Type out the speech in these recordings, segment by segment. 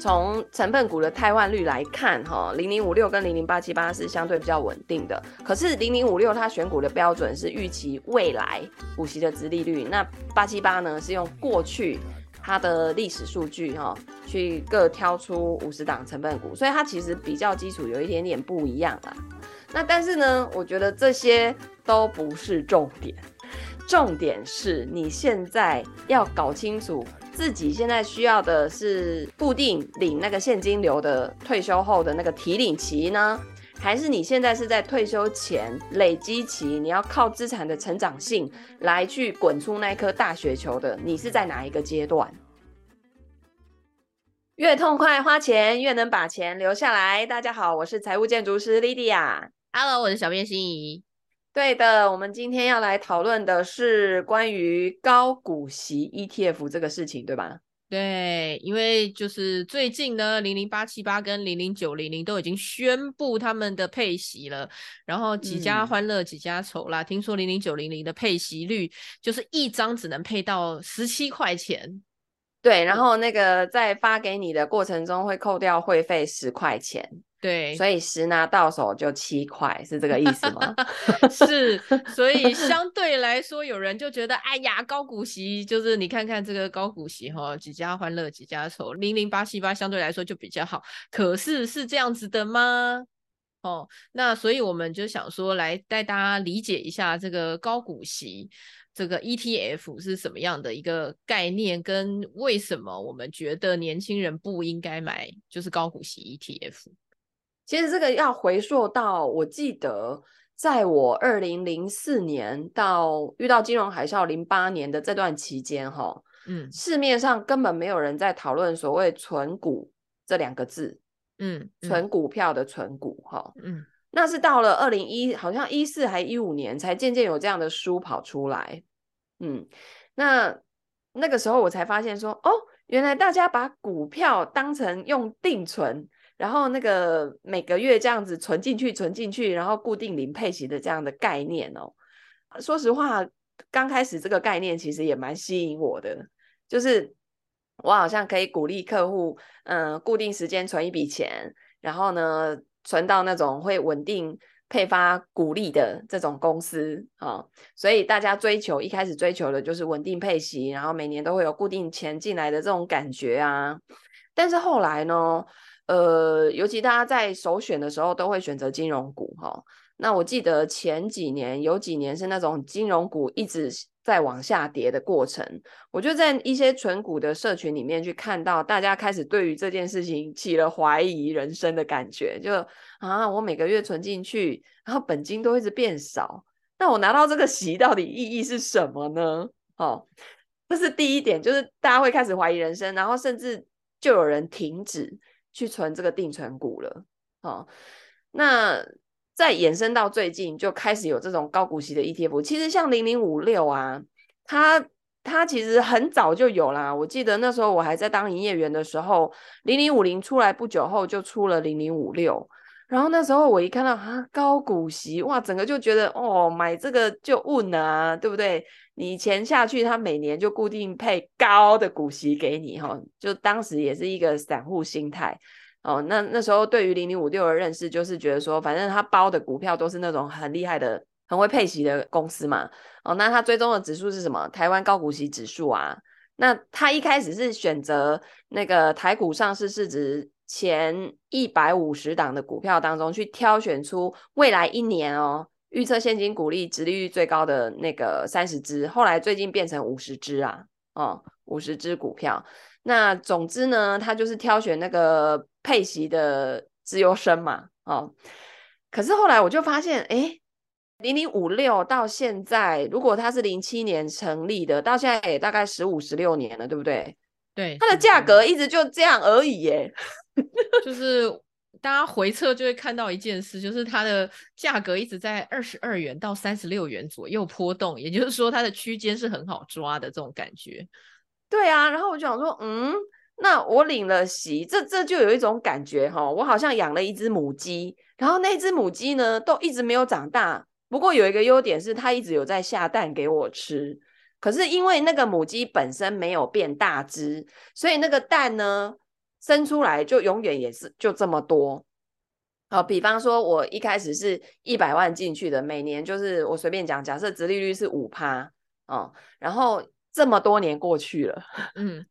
从成分股的汰换率来看，哈，零零五六跟零零八七八是相对比较稳定的。可是零零五六它选股的标准是预期未来股息的殖利率，那八七八呢是用过去它的历史数据哈，去各挑出五十档成分股，所以它其实比较基础有一点点不一样啦。那但是呢，我觉得这些都不是重点，重点是你现在要搞清楚自己现在需要的是固定领那个现金流的退休后的那个提领期呢，还是你现在是在退休前累积期，你要靠资产的成长性来去滚出那颗大雪球的？你是在哪一个阶段？越痛快花钱，越能把钱留下来。大家好，我是财务建筑师 Lydia。Hello，我是小编心怡。对的，我们今天要来讨论的是关于高股息 ETF 这个事情，对吧？对，因为就是最近呢，零零八七八跟零零九零零都已经宣布他们的配息了，然后几家欢乐几家愁啦。嗯、听说零零九零零的配息率就是一张只能配到十七块钱，对，然后那个在发给你的过程中会扣掉会费十块钱。对，所以十拿到手就七块，是这个意思吗？是，所以相对来说，有人就觉得，哎呀，高股息就是你看看这个高股息哈，几家欢乐几家愁，零零八七八相对来说就比较好。可是是这样子的吗？哦，那所以我们就想说，来带大家理解一下这个高股息这个 ETF 是什么样的一个概念，跟为什么我们觉得年轻人不应该买就是高股息 ETF。其实这个要回溯到，我记得在我二零零四年到遇到金融海啸零八年的这段期间，哈，嗯，市面上根本没有人在讨论所谓存股这两个字，嗯，存股票的存股，哈，嗯，那是到了二零一，好像一四还一五年才渐渐有这样的书跑出来，嗯，那那个时候我才发现说，哦，原来大家把股票当成用定存。然后那个每个月这样子存进去，存进去，然后固定零配息的这样的概念哦。说实话，刚开始这个概念其实也蛮吸引我的，就是我好像可以鼓励客户，嗯、固定时间存一笔钱，然后呢，存到那种会稳定配发股利的这种公司啊、哦。所以大家追求一开始追求的就是稳定配息，然后每年都会有固定钱进来的这种感觉啊。但是后来呢？呃，尤其大家在首选的时候都会选择金融股哈。那我记得前几年有几年是那种金融股一直在往下跌的过程，我就在一些存股的社群里面去看到，大家开始对于这件事情起了怀疑人生的感觉，就啊，我每个月存进去，然后本金都一直变少，那我拿到这个息到底意义是什么呢？哦，这是第一点，就是大家会开始怀疑人生，然后甚至就有人停止。去存这个定存股了，哦，那再延伸到最近就开始有这种高股息的 ETF，其实像零零五六啊，它它其实很早就有啦。我记得那时候我还在当营业员的时候，零零五零出来不久后就出了零零五六，然后那时候我一看到啊高股息，哇，整个就觉得哦买这个就稳啊，对不对？你钱下去，他每年就固定配高的股息给你，哈，就当时也是一个散户心态，哦，那那时候对于零零五六的认识就是觉得说，反正他包的股票都是那种很厉害的、很会配息的公司嘛，哦，那他追踪的指数是什么？台湾高股息指数啊，那他一开始是选择那个台股上市市值前一百五十档的股票当中去挑选出未来一年哦。预测现金股利值利率最高的那个三十只，后来最近变成五十只啊，哦，五十只股票。那总之呢，他就是挑选那个配息的资优生嘛，哦。可是后来我就发现，哎，零零五六到现在，如果它是零七年成立的，到现在也大概十五十六年了，对不对？对，它的价格一直就这样而已耶，就是。大家回测就会看到一件事，就是它的价格一直在二十二元到三十六元左右波动，也就是说它的区间是很好抓的这种感觉。对啊，然后我就想说，嗯，那我领了息，这这就有一种感觉哈，我好像养了一只母鸡，然后那只母鸡呢都一直没有长大，不过有一个优点是它一直有在下蛋给我吃，可是因为那个母鸡本身没有变大只，所以那个蛋呢。生出来就永远也是就这么多。好，比方说我一开始是一百万进去的，每年就是我随便讲，假设殖利率是五趴，哦，然后这么多年过去了，嗯，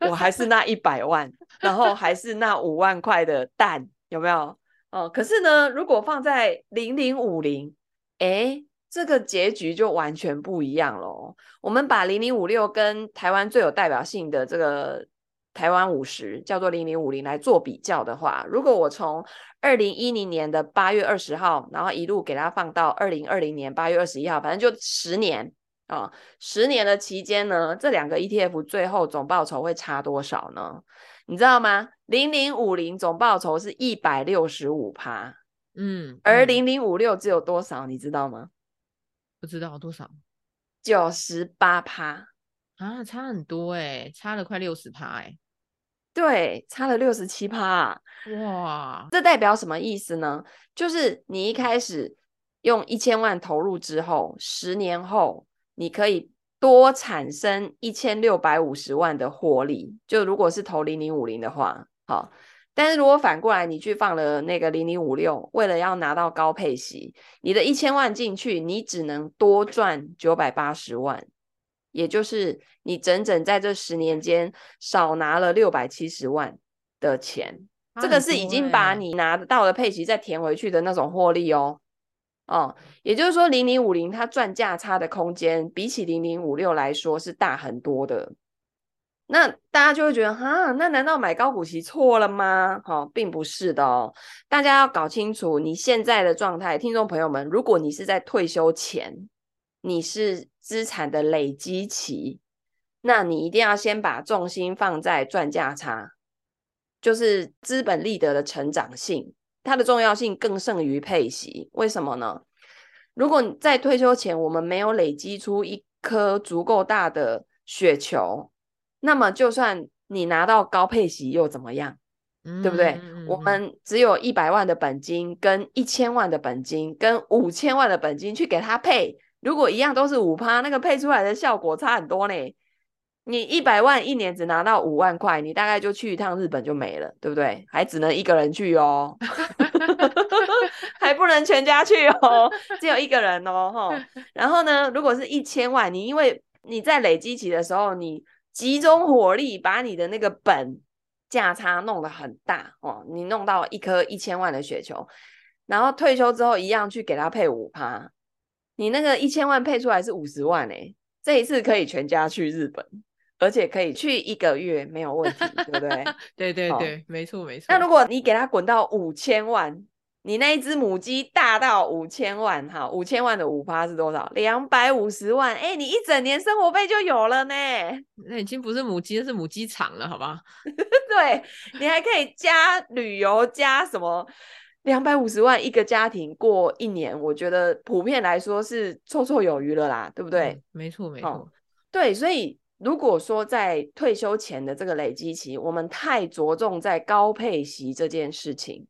我还是那一百万，然后还是那五万块的蛋，有没有？哦，可是呢，如果放在零零五零，哎，这个结局就完全不一样喽。我们把零零五六跟台湾最有代表性的这个台湾五十叫做零零五零来做比较的话，如果我从二零一零年的八月二十号，然后一路给它放到二零二零年八月二十一号，反正就十年啊，哦，十年的期间呢，这两个 ETF 最后总报酬会差多少呢？你知道吗？零零五零总报酬是一百六十五趴，嗯，而零零五六只有多少？你知道吗？不知道多少，九十八趴啊，差很多哎，差了快六十趴哎，对，差了六十七趴，哇，这代表什么意思呢？就是你一开始用一千万投入之后，十年后你可以。多产生一千六百五十万的获利，就如果是投零零五零的话，好。但是如果反过来，你去放了那个零零五六，为了要拿到高配息，你的一千万进去，你只能多赚九百八十万，也就是你整整在这十年间少拿了六百七十万的钱。这个是已经把你拿得到的配息再填回去的那种获利哦。哦，也就是说，零零五零它赚价差的空间比起零零五六来说是大很多的。那大家就会觉得，哈，那难道买高股息错了吗？哈、哦，并不是的哦。大家要搞清楚你现在的状态，听众朋友们，如果你是在退休前，你是资产的累积期，那你一定要先把重心放在赚价差，就是资本利得的成长性。它的重要性更胜于配息，为什么呢？如果在退休前我们没有累积出一颗足够大的雪球，那么就算你拿到高配息又怎么样？嗯、对不对？嗯、我们只有一百万的本金，跟一千万的本金，跟五千万的本金去给他配，如果一样都是五趴，那个配出来的效果差很多呢。你一百万一年只拿到五万块，你大概就去一趟日本就没了，对不对？还只能一个人去哦，还不能全家去哦，只有一个人哦，哈。然后呢，如果是一千万，你因为你在累积期的时候，你集中火力把你的那个本价差弄得很大哦，你弄到一颗一千万的雪球，然后退休之后一样去给他配五趴，你那个一千万配出来是五十万诶，这一次可以全家去日本。而且可以去一个月没有问题，对不对？对对对，没错没错。那如果你给他滚到五千万，你那一只母鸡大到五千万，哈，五千万的五趴是多少？两百五十万，哎，你一整年生活费就有了呢。那已经不是母鸡，是母鸡场了，好吧？对，你还可以加旅游，加什么？两百五十万一个家庭过一年，我觉得普遍来说是绰绰有余了啦，对不对？没错没错，哦，对，所以。如果说在退休前的这个累积期，我们太着重在高配息这件事情，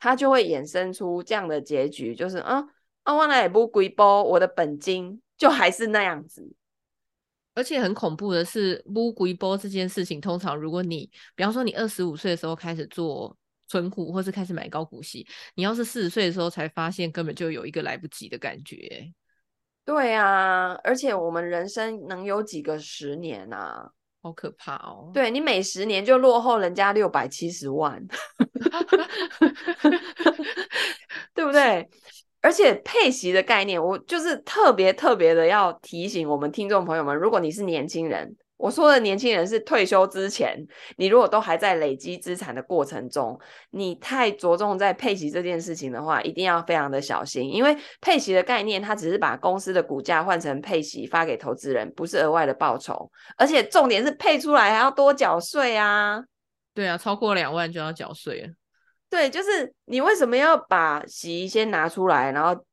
它就会衍生出这样的结局，就是啊，啊，我来不归包，我的本金就还是那样子。而且很恐怖的是，不归包这件事情，通常如果你，比方说你二十五岁的时候开始做存股，或是开始买高股息，你要是四十岁的时候才发现，根本就有一个来不及的感觉。对啊，而且我们人生能有几个十年啊？好可怕哦！对，你每十年就落后人家六百七十万 对不对？而且配息的概念，我就是特别特别的要提醒我们听众朋友们，如果你是年轻人。我说的年轻人是退休之前，你如果都还在累积资产的过程中，你太着重在配息这件事情的话，一定要非常的小心，因为配息的概念，它只是把公司的股价换成配息发给投资人，不是额外的报酬，而且重点是配出来还要多缴税啊。对啊，超过两万就要缴税了。对，就是你为什么要把息先拿出来，然后？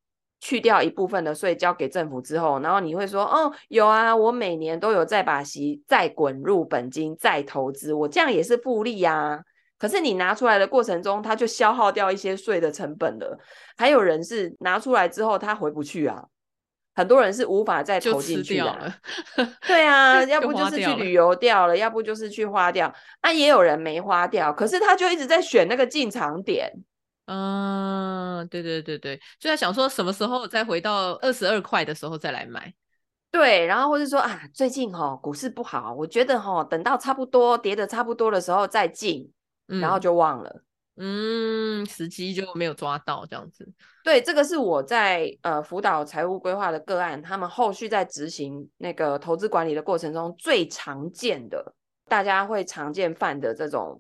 去掉一部分的税交给政府之后，然后你会说，哦，有啊，我每年都有再把息再滚入本金再投资，我这样也是复利呀。可是你拿出来的过程中，它就消耗掉一些税的成本了。还有人是拿出来之后他回不去啊，很多人是无法再投进去的、啊。对啊，要不就是去旅游掉了，要不就是去花掉。那、啊、也有人没花掉，可是他就一直在选那个进场点。嗯，对对对对，就在想说什么时候再回到二十二块的时候再来买。对，然后或是说啊，最近哈、哦、股市不好，我觉得哈、哦、等到差不多跌的差不多的时候再进，嗯、然后就忘了。嗯，时机就没有抓到这样子。对，这个是我在呃辅导财务规划的个案，他们后续在执行那个投资管理的过程中最常见的，大家会常见犯的这种，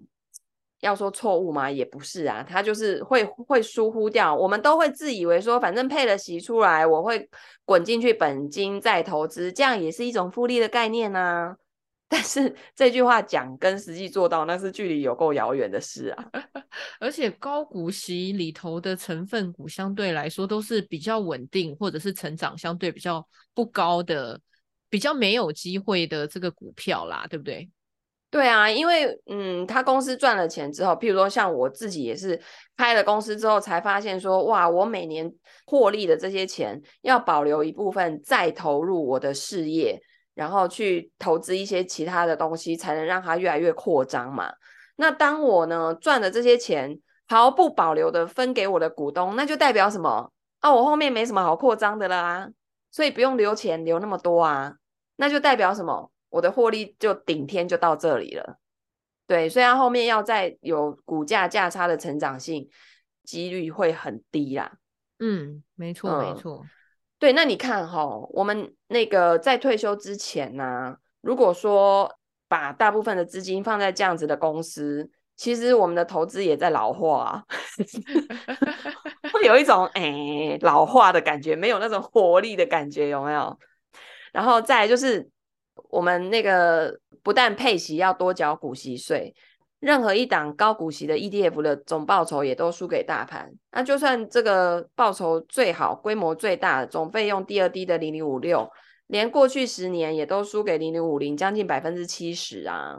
要说错误吗？也不是啊，他就是会会疏忽掉。我们都会自以为说，反正配了息出来，我会滚进去本金再投资，这样也是一种复利的概念呢、但是这句话讲跟实际做到，那是距离有够遥远的事啊！而且高股息里头的成分股相对来说都是比较稳定，或者是成长相对比较不高的、比较没有机会的这个股票啦，对不对？对啊，因为嗯，他公司赚了钱之后，譬如说像我自己也是开了公司之后，才发现说，哇，我每年获利的这些钱要保留一部分再投入我的事业。然后去投资一些其他的东西，才能让它越来越扩张嘛。那当我呢赚的这些钱毫不保留的分给我的股东，那就代表什么？啊，我后面没什么好扩张的啦，所以不用留钱留那么多啊。那就代表什么？我的获利就顶天就到这里了。对，所以它后面要再有股价价差的成长性，几率会很低啦。嗯，没错，没错。嗯对，那你看哈、哦，我们那个在退休之前呢、啊，如果说把大部分的资金放在这样子的公司，其实我们的投资也在老化，啊 会有一种哎老化的感觉，没有那种活力的感觉，有没有？然后再来就是我们那个不但配息要多缴股息税。任何一档高股息的 ETF 的总报酬也都输给大盘。那就算这个报酬最好、规模最大、总费用第二低的零零五六，连过去十年也都输给零零五零，将近百分之七十啊！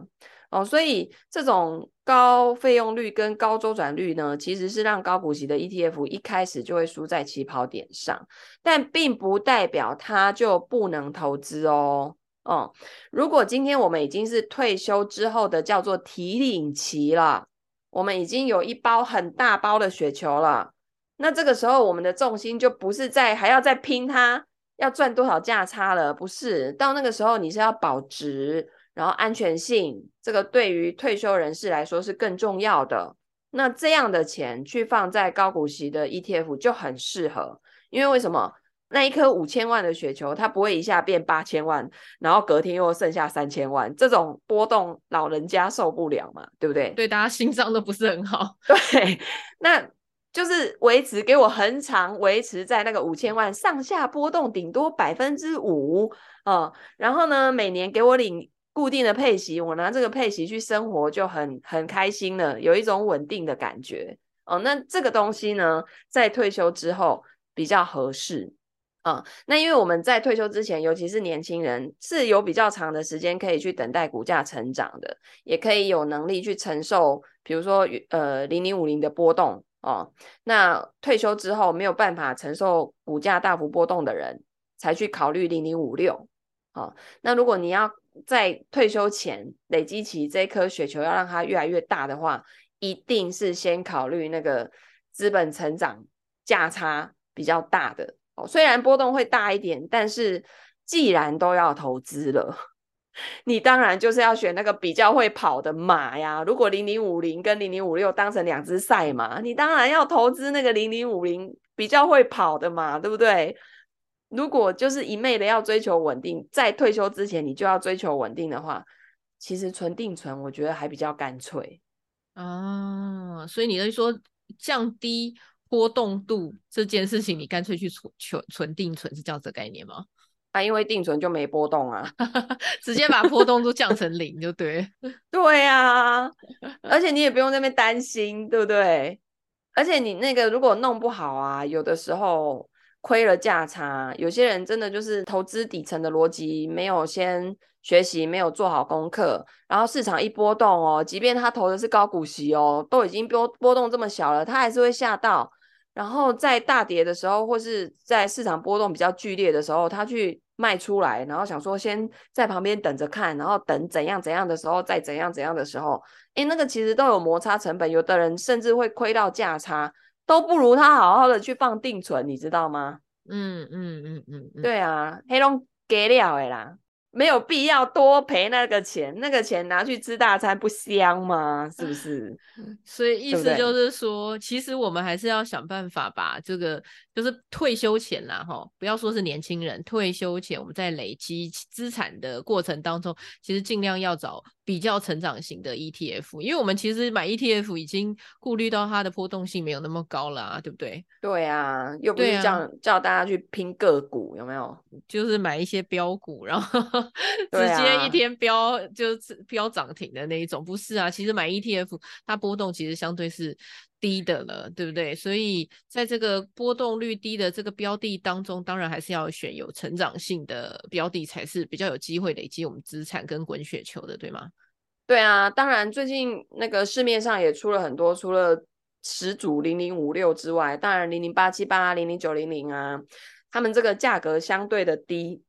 哦，所以这种高费用率跟高周转率呢，其实是让高股息的 ETF 一开始就会输在起跑点上，但并不代表它就不能投资哦。哦、如果今天我们已经是退休之后的叫做提领期了，我们已经有一包很大包的雪球了，那这个时候我们的重心就不是在还要再拼它要赚多少价差了，不是，到那个时候你是要保值，然后安全性，这个对于退休人士来说是更重要的。那这样的钱去放在高股息的 ETF 就很适合，因为为什么？那一颗五千万的雪球，它不会一下变八千万，然后隔天又剩下三千万，这种波动老人家受不了嘛，对不对？对，大家心脏都不是很好。对，那就是维持给我恒常维持在那个五千万上下波动，顶多百分之五啊。然后呢，每年给我领固定的配息，我拿这个配息去生活就很很开心了，有一种稳定的感觉哦。那这个东西呢，在退休之后比较合适。嗯，那因为我们在退休之前，尤其是年轻人，是有比较长的时间可以去等待股价成长的，也可以有能力去承受，比如说呃零零五零的波动哦。那退休之后没有办法承受股价大幅波动的人，才去考虑零零五六。哦，那如果你要在退休前累积起这颗雪球，要让它越来越大的话，一定是先考虑那个资本成长价差比较大的。哦，虽然波动会大一点，但是既然都要投资了，你当然就是要选那个比较会跑的马呀。如果零零五零跟零零五六当成两只赛马，你当然要投资那个零零五零比较会跑的嘛，对不对？如果就是一昧的要追求稳定，在退休之前你就要追求稳定的话，其实存定存我觉得还比较干脆啊。所以你是说降低？波动度这件事情，你干脆去存存存定存是叫这概念吗？啊，因为定存就没波动啊，直接把波动都降成零就对。对啊，而且你也不用在那边担心，对不对？而且你那个如果弄不好啊，有的时候亏了价差，有些人真的就是投资底层的逻辑没有先学习，没有做好功课，然后市场一波动哦，即便他投的是高股息哦，都已经波波动这么小了，他还是会吓到。然后在大跌的时候，或是在市场波动比较剧烈的时候，他去卖出来，然后想说先在旁边等着看，然后等怎样怎样的时候再怎样怎样的时候，诶，那个其实都有摩擦成本，有的人甚至会亏到价差，都不如他好好的去放定存，你知道吗？嗯嗯嗯嗯，嗯，对啊，黑龙给了的啦。没有必要多赔那个钱，那个钱拿去吃大餐不香吗？是不是？所以意思就是说，对对，其实我们还是要想办法把这个，就是退休前啦，哈，不要说是年轻人，退休前我们在累积资产的过程当中，其实尽量要找比较成长型的 ETF，因为我们其实买 ETF 已经顾虑到它的波动性没有那么高了啊，对不对？对啊，又不是叫、啊、叫大家去拼个股，有没有？就是买一些标股，然后 直接一天标、啊、就是标涨停的那一种，不是啊？其实买 ETF 它波动其实相对是低的了，对不对？所以在这个波动率低的这个标的当中，当然还是要选有成长性的标的，才是比较有机会累积我们资产跟滚雪球的，对吗？对啊，当然最近那个市面上也出了很多，除了始祖零零五六之外，当然零零八七八、零零九零零啊，他们这个价格相对的低，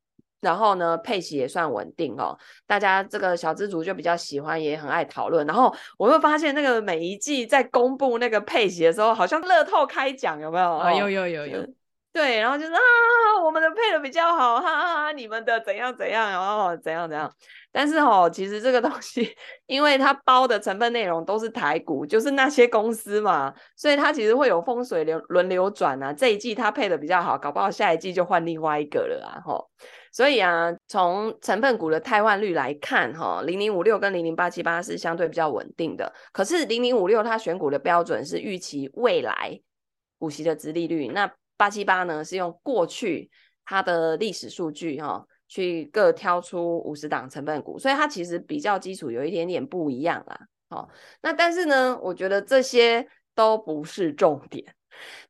然后呢配息也算稳定哦，大家这个小资族就比较喜欢，也很爱讨论。然后我会发现那个每一季在公布那个配息的时候，好像乐透开奖有没有？啊，有有有有。对，然后就是啊，我们的配的比较好，哈哈哈，你们的怎样怎样，然后怎样怎样。但是哦，其实这个东西，因为它包的成分内容都是台股，就是那些公司嘛，所以它其实会有风水流轮流转啊。这一季它配的比较好，搞不好下一季就换另外一个了啊，吼。所以啊，从成分股的汰换率来看，哈，零零五六跟零零八七八是相对比较稳定的。可是零零五六它选股的标准是预期未来股息的殖利率，那八七八呢是用过去它的历史数据哈。去各挑出五十档成分股，所以它其实比较基础有一点点不一样啦。好，那但是呢，我觉得这些都不是重点，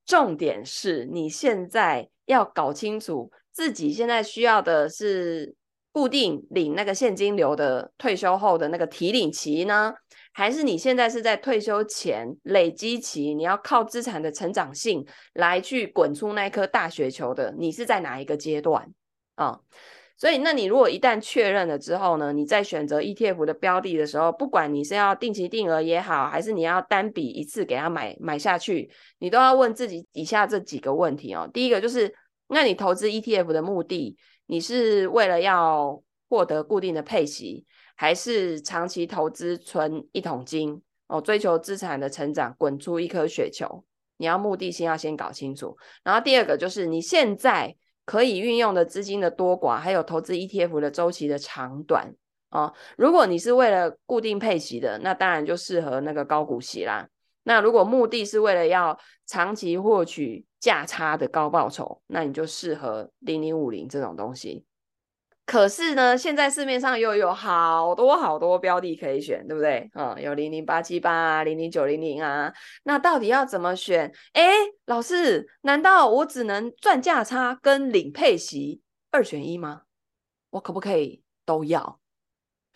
重点是你现在要搞清楚自己现在需要的是固定领那个现金流的退休后的那个提领期呢，还是你现在是在退休前累积期，你要靠资产的成长性来去滚出那一颗大雪球的？你是在哪一个阶段啊？所以，那你如果一旦确认了之后呢，你在选择 ETF 的标的的时候，不管你是要定期定额也好，还是你要单笔一次给它买买下去，你都要问自己以下这几个问题哦。第一个就是，那你投资 ETF 的目的，你是为了要获得固定的配息，还是长期投资存一桶金哦，追求资产的成长，滚出一颗雪球？你要目的性要先搞清楚。然后第二个就是你现在。可以运用的资金的多寡，还有投资 ETF 的周期的长短哦。如果你是为了固定配息的，那当然就适合那个高股息啦。那如果目的是为了要长期获取价差的高报酬，那你就适合零零五零这种东西。可是呢，现在市面上又有好多好多标的可以选，对不对？嗯，有零零八七八啊，零零九零零啊，那到底要怎么选？哎，老师，难道我只能赚价差跟领配息二选一吗？我可不可以都要？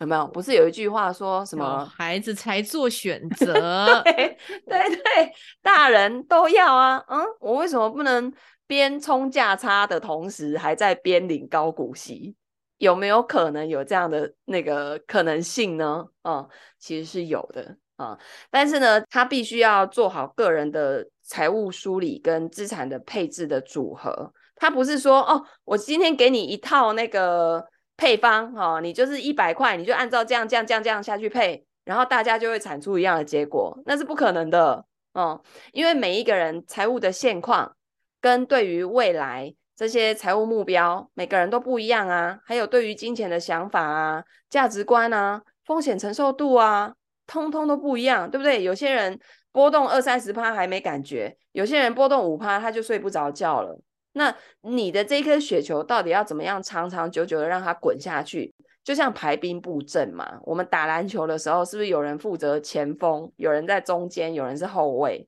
有没有？不是有一句话说什么孩子才做选 择？对对对，大人都要啊。嗯，我为什么不能边冲价差的同时，还在边领高股息？有没有可能有这样的那个可能性呢？啊、嗯，其实是有的啊、嗯，但是呢，他必须要做好个人的财务梳理跟资产的配置的组合。他不是说哦，我今天给你一套那个配方哈、哦，你就是一百块，你就按照这样这样这样这样下去配，然后大家就会产出一样的结果，那是不可能的哦、因为每一个人财务的现况跟对于未来。这些财务目标，每个人都不一样啊，还有对于金钱的想法啊、价值观啊、风险承受度啊，通通都不一样，对不对？有些人波动二三十趴还没感觉，有些人波动五趴他就睡不着觉了。那你的这颗雪球到底要怎么样长长久久的让它滚下去？就像排兵布阵嘛，我们打篮球的时候，是不是有人负责前锋，有人在中间，有人是后卫？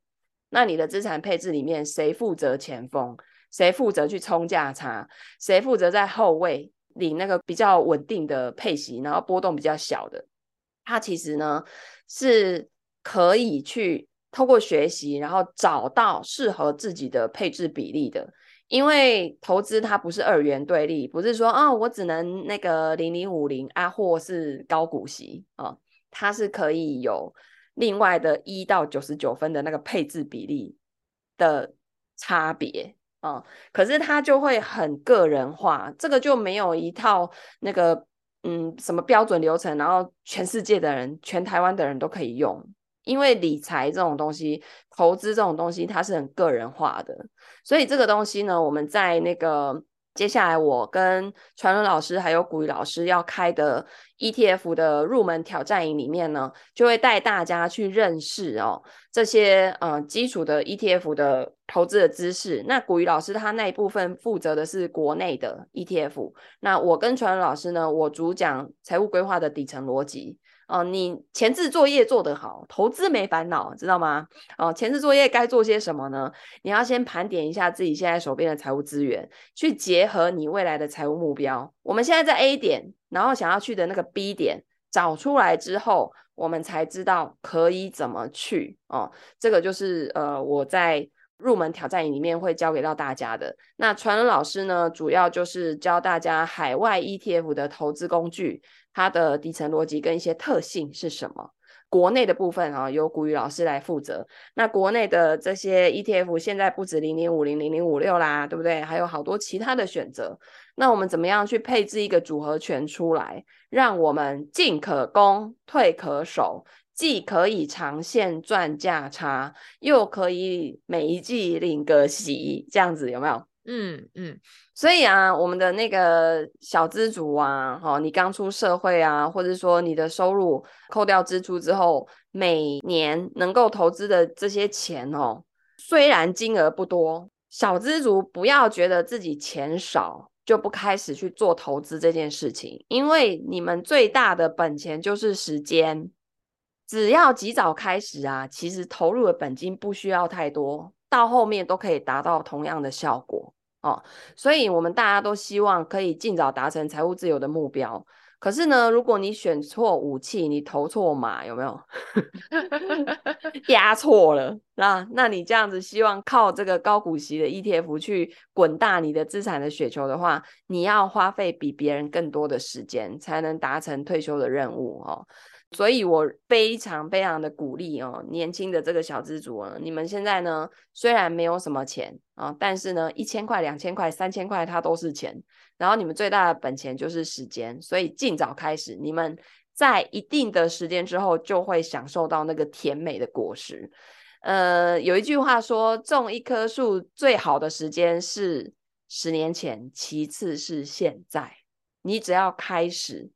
那你的资产配置里面，谁负责前锋？谁负责去冲价差？谁负责在后卫领那个比较稳定的配息，然后波动比较小的？它其实呢是可以去透过学习，然后找到适合自己的配置比例的。因为投资它不是二元对立，不是说啊、哦，我只能那个零零五零啊，或是高股息啊、哦，它是可以有另外的一到九十九分的那个配置比例的差别啊、哦。可是它就会很个人化，这个就没有一套那个嗯什么标准流程，然后全世界的人、全台湾的人都可以用。因为理财这种东西，投资这种东西，它是很个人化的，所以这个东西呢，我们在那个接下来，我跟传伦老师还有股鱼老师要开的 ETF 的入门挑战营里面呢，就会带大家去认识哦这些呃基础的 ETF 的投资的知识。那股鱼老师他那一部分负责的是国内的 ETF，那我跟传伦老师呢，我主讲财务规划的底层逻辑。哦，你前置作业做得好，投资没烦恼，知道吗？哦，前置作业该做些什么呢？你要先盘点一下自己现在手边的财务资源，去结合你未来的财务目标。我们现在在 A 点，然后想要去的那个 B 点，找出来之后，我们才知道可以怎么去。哦，这个就是呃，我在入门挑战营里面会教给到大家的。那传伦老师呢，主要就是教大家海外 ETF 的投资工具。它的底层逻辑跟一些特性是什么？国内的部分啊，由股鱼老师来负责。那国内的这些 ETF 现在不止零零五零、零零五六啦，对不对？还有好多其他的选择。那我们怎么样去配置一个组合拳出来，让我们进可攻、退可守，既可以长线赚价差，又可以每一季领个息，这样子有没有？嗯嗯，所以啊，我们的那个小资族啊，哦，你刚出社会啊，或者说你的收入扣掉支出之后，每年能够投资的这些钱哦，虽然金额不多，小资族不要觉得自己钱少就不开始去做投资这件事情，因为你们最大的本钱就是时间，只要及早开始啊，其实投入的本金不需要太多。到后面都可以达到同样的效果哦，所以我们大家都希望可以尽早达成财务自由的目标。可是呢，如果你选错武器，你投错马，有没有？押错了，那那你这样子希望靠这个高股息的 ETF 去滚大你的资产的雪球的话，你要花费比别人更多的时间，才能达成退休的任务哦。所以我非常非常的鼓励哦，年轻的这个小资族啊，你们现在呢，虽然没有什么钱啊，但是呢，一千块、两千块、三千块它都是钱。然后你们最大的本钱就是时间，所以尽早开始，你们在一定的时间之后就会享受到那个甜美的果实。呃，有一句话说，种一棵树最好的时间是十年前，其次是现在。你只要开始。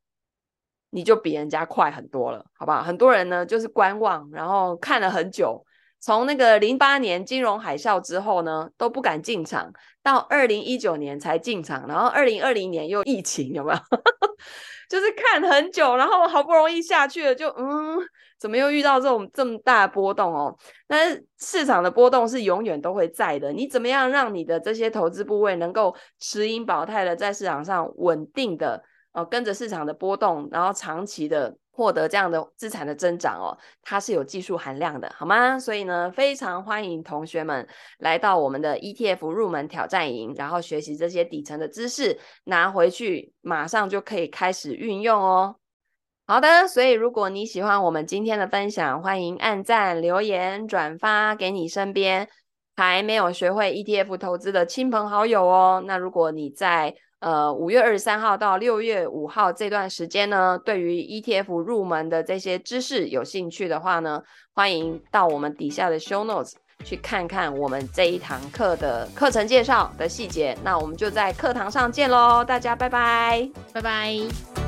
你就比人家快很多了，好不好？很多人呢就是观望，然后看了很久，从那个零八年金融海啸之后呢都不敢进场，到二零一九年才进场，然后二零二零年又疫情，有没有？就是看很久，然后好不容易下去了，就嗯，怎么又遇到这种这么大波动哦？但是市场的波动是永远都会在的，你怎么样让你的这些投资部位能够持盈保泰的在市场上稳定的？哦，跟着市场的波动，然后长期的获得这样的资产的增长哦，它是有技术含量的，好吗？所以呢，非常欢迎同学们来到我们的 ETF 入门挑战营，然后学习这些底层的知识，拿回去马上就可以开始运用哦。好的，所以如果你喜欢我们今天的分享，欢迎按赞、留言、转发给你身边还没有学会 ETF 投资的亲朋好友哦。那如果你在呃，五月二十三号到六月五号这段时间呢，对于 ETF 入门的这些知识有兴趣的话呢，欢迎到我们底下的 Show Notes 去看看我们这一堂课的课程介绍的细节。那我们就在课堂上见喽，大家拜拜，拜拜。